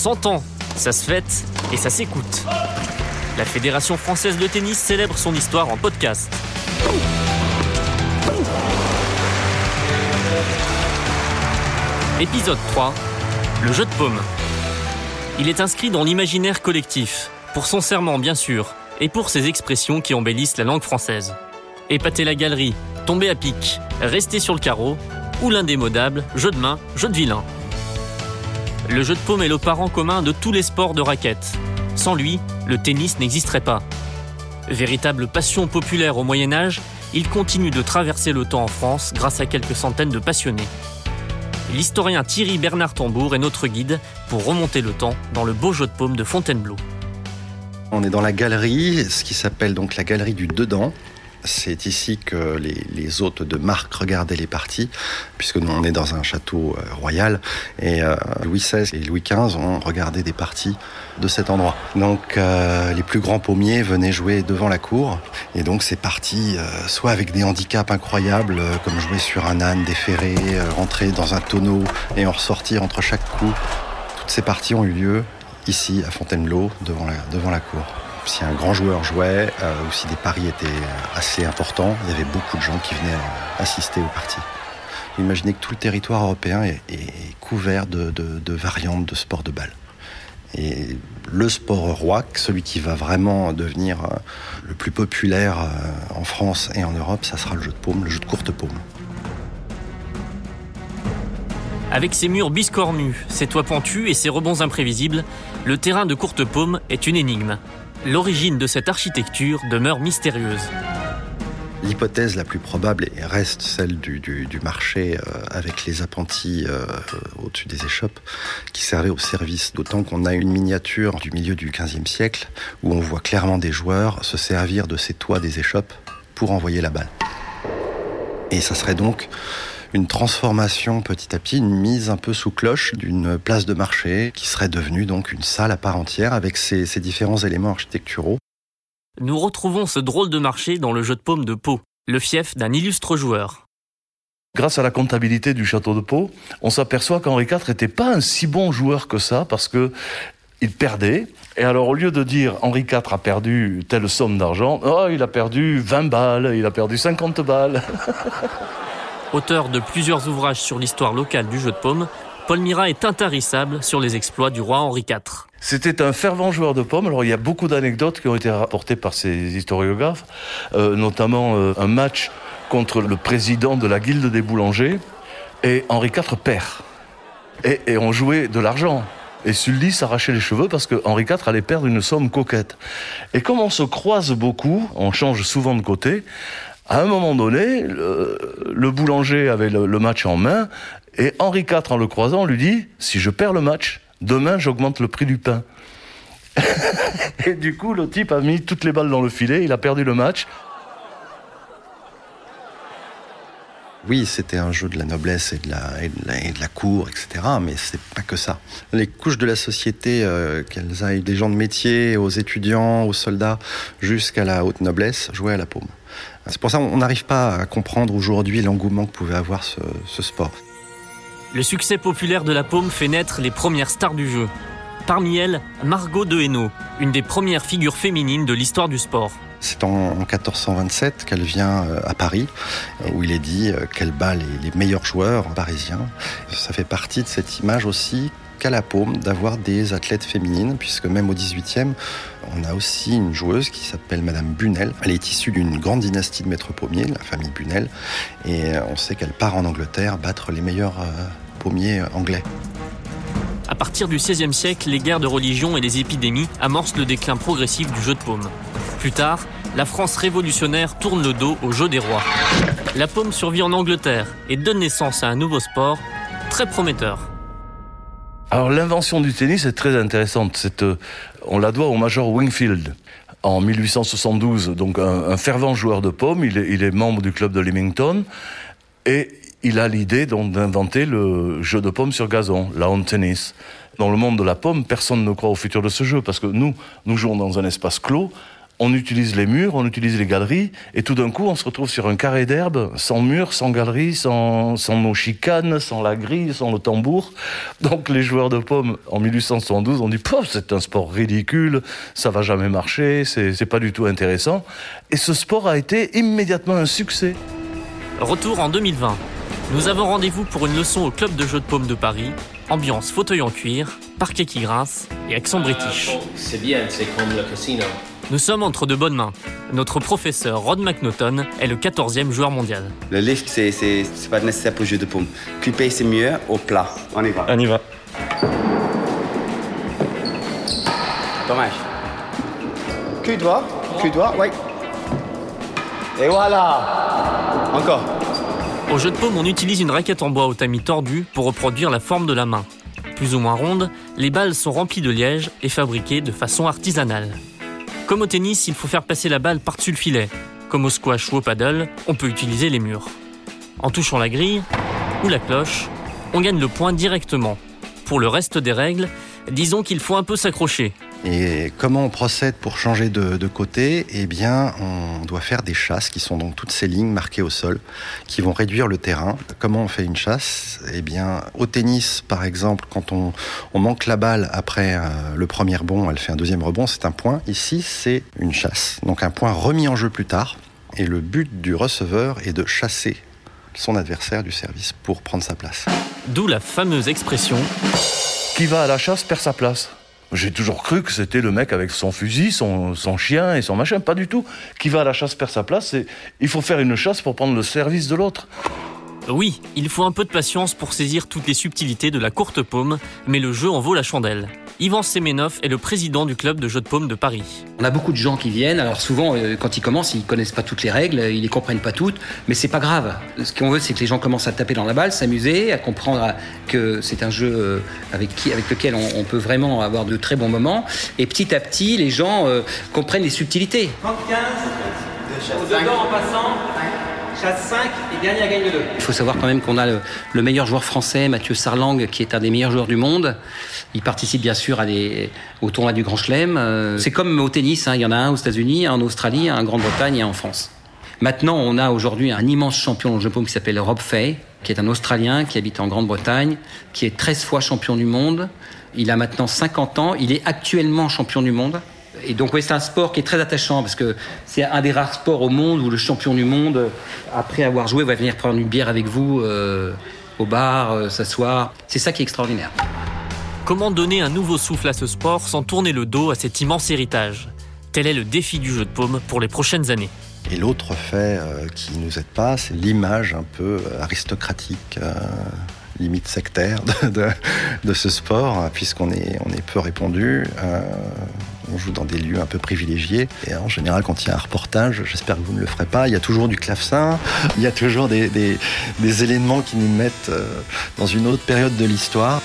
100 ans, ça se fête et ça s'écoute. La Fédération française de tennis célèbre son histoire en podcast. Épisode 3. Le jeu de paume. Il est inscrit dans l'imaginaire collectif, pour son serment bien sûr, et pour ses expressions qui embellissent la langue française. Épater la galerie, tomber à pic, rester sur le carreau, ou l'indémodable jeu de main, jeu de vilain. Le jeu de paume est le parent commun de tous les sports de raquette. Sans lui, le tennis n'existerait pas. Véritable passion populaire au Moyen Âge, il continue de traverser le temps en France grâce à quelques centaines de passionnés. L'historien Thierry Bernard Tambour est notre guide pour remonter le temps dans le beau jeu de paume de Fontainebleau. On est dans la galerie, ce qui s'appelle donc la galerie du dedans. C'est ici que les, hôtes de marque regardaient les parties, puisque nous on est dans un château euh, royal, et euh, Louis XVI et Louis XV ont regardé des parties de cet endroit. Donc euh, les plus grands pommiers venaient jouer devant la cour, et donc c'est parti soit avec des handicaps incroyables, comme jouer sur un âne déferré, rentrer dans un tonneau et en ressortir entre chaque coup. Toutes ces parties ont eu lieu ici à Fontainebleau, devant la, devant la cour si un grand joueur jouait euh, ou si des paris étaient assez importants, il y avait beaucoup de gens qui venaient euh, assister aux parties. Imaginez que tout le territoire européen est, couvert de, variantes de sport de balle. Et le sport roi, celui qui va vraiment devenir euh, le plus populaire en France et en Europe, ça sera le jeu de paume, le jeu de courte paume. Avec ses murs biscornus, ses toits pentus et ses rebonds imprévisibles, le terrain de courte paume est une énigme l'origine de cette architecture demeure mystérieuse. L'hypothèse la plus probable reste celle du, marché euh, avec les appentis euh, au-dessus des échoppes qui servaient au service, d'autant qu'on a une miniature du milieu du XVe siècle où on voit clairement des joueurs se servir de ces toits des échoppes pour envoyer la balle. Et ça serait donc une transformation petit à petit, une mise un peu sous cloche d'une place de marché qui serait devenue donc une salle à part entière avec ses, différents éléments architecturaux. Nous retrouvons ce drôle de marché dans le jeu de paume de Pau, le fief d'un illustre joueur. Grâce à la comptabilité du château de Pau, on s'aperçoit qu'Henri IV n'était pas un si bon joueur que ça parce que il perdait. Et alors, au lieu de dire Henri IV a perdu telle somme d'argent, oh, il a perdu 20 balles, il a perdu 50 balles. Auteur de plusieurs ouvrages sur l'histoire locale du jeu de paume, Paul Mira est intarissable sur les exploits du roi Henri IV. C'était un fervent joueur de paume. Alors il y a beaucoup d'anecdotes qui ont été rapportées par ces historiographes, euh, notamment euh, un match contre le président de la guilde des boulangers, et Henri IV perd. Et, et on jouait de l'argent. Et Sully s'arrachait les cheveux parce que Henri IV allait perdre une somme coquette. Et comme on se croise beaucoup, on change souvent de côté, à un moment donné, le, boulanger avait le, match en main et Henri IV, en le croisant, lui dit Si je perds le match, demain j'augmente le prix du pain. et du coup, le type a mis toutes les balles dans le filet, il a perdu le match. Oui, c'était un jeu de la noblesse et de la, cour, etc. Mais c'est pas que ça. Les couches de la société, euh, qu'elles aillent des gens de métier, aux étudiants, aux soldats, jusqu'à la haute noblesse, jouaient à la paume. C'est pour ça qu'on n'arrive pas à comprendre aujourd'hui l'engouement que pouvait avoir ce, ce sport. Le succès populaire de la paume fait naître les premières stars du jeu. Parmi elles, Margot de Hainaut, une des premières figures féminines de l'histoire du sport. C'est en 1427 qu'elle vient euh, à Paris, où il est dit euh, qu'elle bat les, les meilleurs joueurs parisiens. Ça fait partie de cette image aussi qu'à la paume d'avoir des athlètes féminines, puisque même au 18e, on a aussi une joueuse qui s'appelle Madame Bunel. Elle est issue d'une grande dynastie de maîtres pommiers, la famille Bunel, et on sait qu'elle part en Angleterre battre les meilleurs euh, pommiers anglais. À partir du XVIe siècle, les guerres de religion et les épidémies amorcent le déclin progressif du jeu de paume. Plus tard, la France révolutionnaire tourne le dos au jeu des rois. La paume survit en Angleterre et donne naissance à un nouveau sport très prometteur. Alors l'invention du tennis est très intéressante. Euh, on la doit au major Wingfield. En 1872, donc un, fervent joueur de paume, il est, membre du club de Leamington et il a l'idée d'inventer le jeu de paume sur gazon, lawn tennis. Dans le monde de la paume, personne ne croit au futur de ce jeu parce que nous, nous jouons dans un espace clos on utilise les murs, on utilise les galeries, et tout d'un coup, on se retrouve sur un carré d'herbe, sans mur, sans galerie, sans, sans nos chicanes, sans la grille, sans le tambour. Donc les joueurs de pommes, en 1872, ont dit, c'est un sport ridicule, ça va jamais marcher, c'est pas du tout intéressant. Et ce sport a été immédiatement un succès. Retour en 2020. Nous avons rendez-vous pour une leçon au club de jeux de paume de Paris. Ambiance fauteuil en cuir, parquet qui grince et accent british. C'est bien, c'est comme le casino. Nous sommes entre de bonnes mains. Notre professeur Rod McNaughton est le 14e joueur mondial. Le lift, c'est, c'est, c'est pas nécessaire pour le jeu de paume. Clipper, c'est mieux au plat. On y va. On y va. Dommage. Cul droit, cul droit, oui. Et voilà. Encore. Au jeu de paume, on utilise une raquette en bois au tamis tordu pour reproduire la forme de la main. Plus ou moins ronde, les balles sont remplies de liège et fabriquées de façon artisanale. Comme au tennis, il faut faire passer la balle par-dessus le filet. Comme au squash ou au paddle, on peut utiliser les murs. En touchant la grille ou la cloche, on gagne le point directement. Pour le reste des règles, disons qu'il faut un peu s'accrocher. Et comment on procède pour changer de, de, côté? Eh bien, on doit faire des chasses qui sont donc toutes ces lignes marquées au sol, qui vont réduire le terrain. Comment on fait une chasse? Eh bien, au tennis, par exemple, quand on, on manque la balle après euh, le premier rebond, elle fait un deuxième rebond, c'est un point. Ici, c'est une chasse, donc un point remis en jeu plus tard. Et le but du receveur est de chasser son adversaire du service pour prendre sa place. D'où la fameuse expression Qui va à la chasse perd sa place. J'ai toujours cru que c'était le mec avec son fusil, son, chien et son machin. Pas du tout. Qui va à la chasse perd sa place. Et il faut faire une chasse pour prendre le service de l'autre. Oui, il faut un peu de patience pour saisir toutes les subtilités de la courte paume, mais le jeu en vaut la chandelle. Yvan Semenov est le président du club de jeux de paume de Paris. On a beaucoup de gens qui viennent. Alors souvent, euh, quand ils commencent, ils connaissent pas toutes les règles, ils les comprennent pas toutes, mais c'est pas grave. Ce qu'on veut, c'est que les gens commencent à taper dans la balle, s'amuser, à comprendre que c'est un jeu euh, avec, qui, avec lequel on, on, peut vraiment avoir de très bons moments. Et petit à petit, les gens euh, comprennent les subtilités. 35, au dedans en passant. Chasse 5 et dernier à gagne 2. Il faut savoir quand même qu'on a le, le, meilleur joueur français, Mathieu Sarlang, qui est un des meilleurs joueurs du monde. Il participe bien sûr au tournoi du Grand Chelem. Euh, c'est comme au tennis, hein, il y en a un aux États-Unis, un en Australie, un en Grande-Bretagne et un en France. Maintenant, on a aujourd'hui un immense champion de jeu qui s'appelle Rob Fay, qui est un Australien qui habite en Grande-Bretagne, qui est 13 fois champion du monde. Il a maintenant 50 ans, il est actuellement champion du monde. Et donc, oui, c'est un sport qui est très attachant parce que c'est un des rares sports au monde où le champion du monde, après avoir joué, va venir prendre une bière avec vous euh, au bar, euh, s'asseoir. C'est ça qui est extraordinaire. Comment donner un nouveau souffle à ce sport sans tourner le dos à cet immense héritage? Tel est le défi du jeu de paume pour les prochaines années. Et l'autre fait euh, qui nous aide pas, c'est l'image un peu aristocratique. Euh limite sectaire de, de, de ce sport, puisqu'on est, on est peu répandu. Euh, on joue dans des lieux un peu privilégiés. Et en général, quand il y a un reportage, j'espère que vous ne le ferez pas, il y a toujours du clavecin, il y a toujours des, éléments qui nous mettent euh, dans une autre période de l'histoire.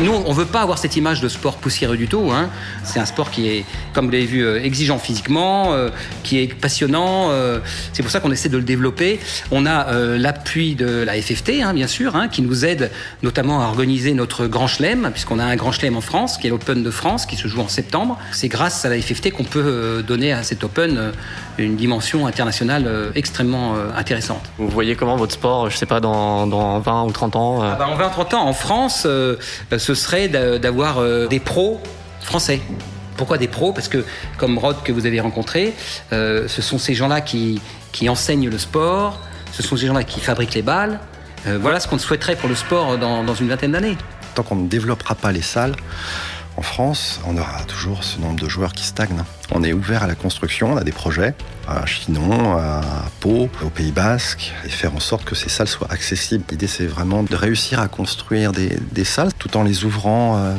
Nous, on ne veut pas avoir cette image de sport poussiéreux du tout. Hein. C'est un sport qui est, comme vous l'avez vu, exigeant physiquement, euh, qui est passionnant. Euh, c'est pour ça qu'on essaie de le développer. On a euh, l'appui de la FFT, hein, bien sûr, hein, qui nous aide notamment à organiser notre grand chelem, puisqu'on a un grand chelem en France, qui est l'Open de France, qui se joue en septembre. C'est grâce à la FFT qu'on peut donner à cet Open une dimension internationale extrêmement intéressante. Vous voyez comment votre sport, je sais pas, dans, dans 20 ou 30 ans ah bah En 20 ou 30 ans, en France, ce serait d'avoir euh, des pros français. Pourquoi des pros? Parce que, comme Rod que vous avez rencontré, euh, ce sont ces gens-là qui, enseignent le sport, ce sont ces gens-là qui fabriquent les balles. Euh, voilà ce qu'on souhaiterait pour le sport dans une vingtaine d'années. Tant qu'on ne développera pas les salles, en France, on aura toujours ce nombre de joueurs qui stagnent. On est ouvert à la construction, on a des projets à Chinon, à Pau, au Pays Basque, et faire en sorte que ces salles soient accessibles. L'idée, c'est vraiment de réussir à construire des, des, salles tout en les ouvrant euh,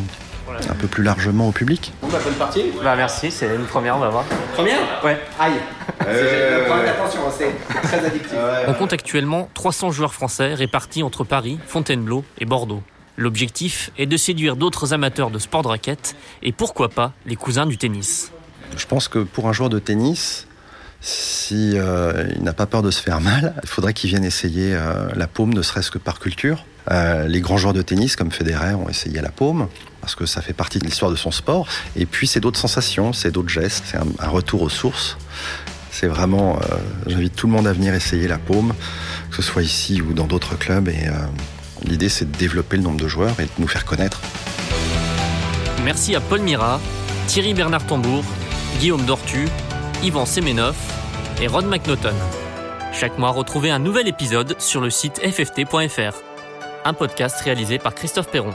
un peu plus largement au public. Bon, bah, bonne partie. Bah, merci, c'est une première, on va voir. Première Ouais. Aïe. Euh... Attention, c'est très addictif. On compte actuellement 300 joueurs français répartis entre Paris, Fontainebleau et Bordeaux. L'objectif est de séduire d'autres amateurs de sport de raquette et pourquoi pas les cousins du tennis. Je pense que pour un joueur de tennis, si euh, n'a pas peur de se faire mal, il faudrait qu'il vienne essayer euh, la paume, ne serait-ce que par culture. Euh, les grands joueurs de tennis comme Federer ont essayé la paume. parce que ça fait partie de l'histoire de son sport. Et puis c'est d'autres sensations, c'est d'autres gestes, c'est un, retour aux sources. C'est vraiment, j'invite tout le monde à venir essayer la paume, que ce soit ici ou dans d'autres clubs. L'idée c'est de développer le nombre de joueurs et de nous faire connaître. Merci à Paul Mira, Thierry Bernard Tambour, Guillaume Dortu, Yvan Semenov et Ron McNaughton. Chaque mois, retrouvez un nouvel épisode sur le site fft.fr. Un podcast réalisé par Christophe Perron.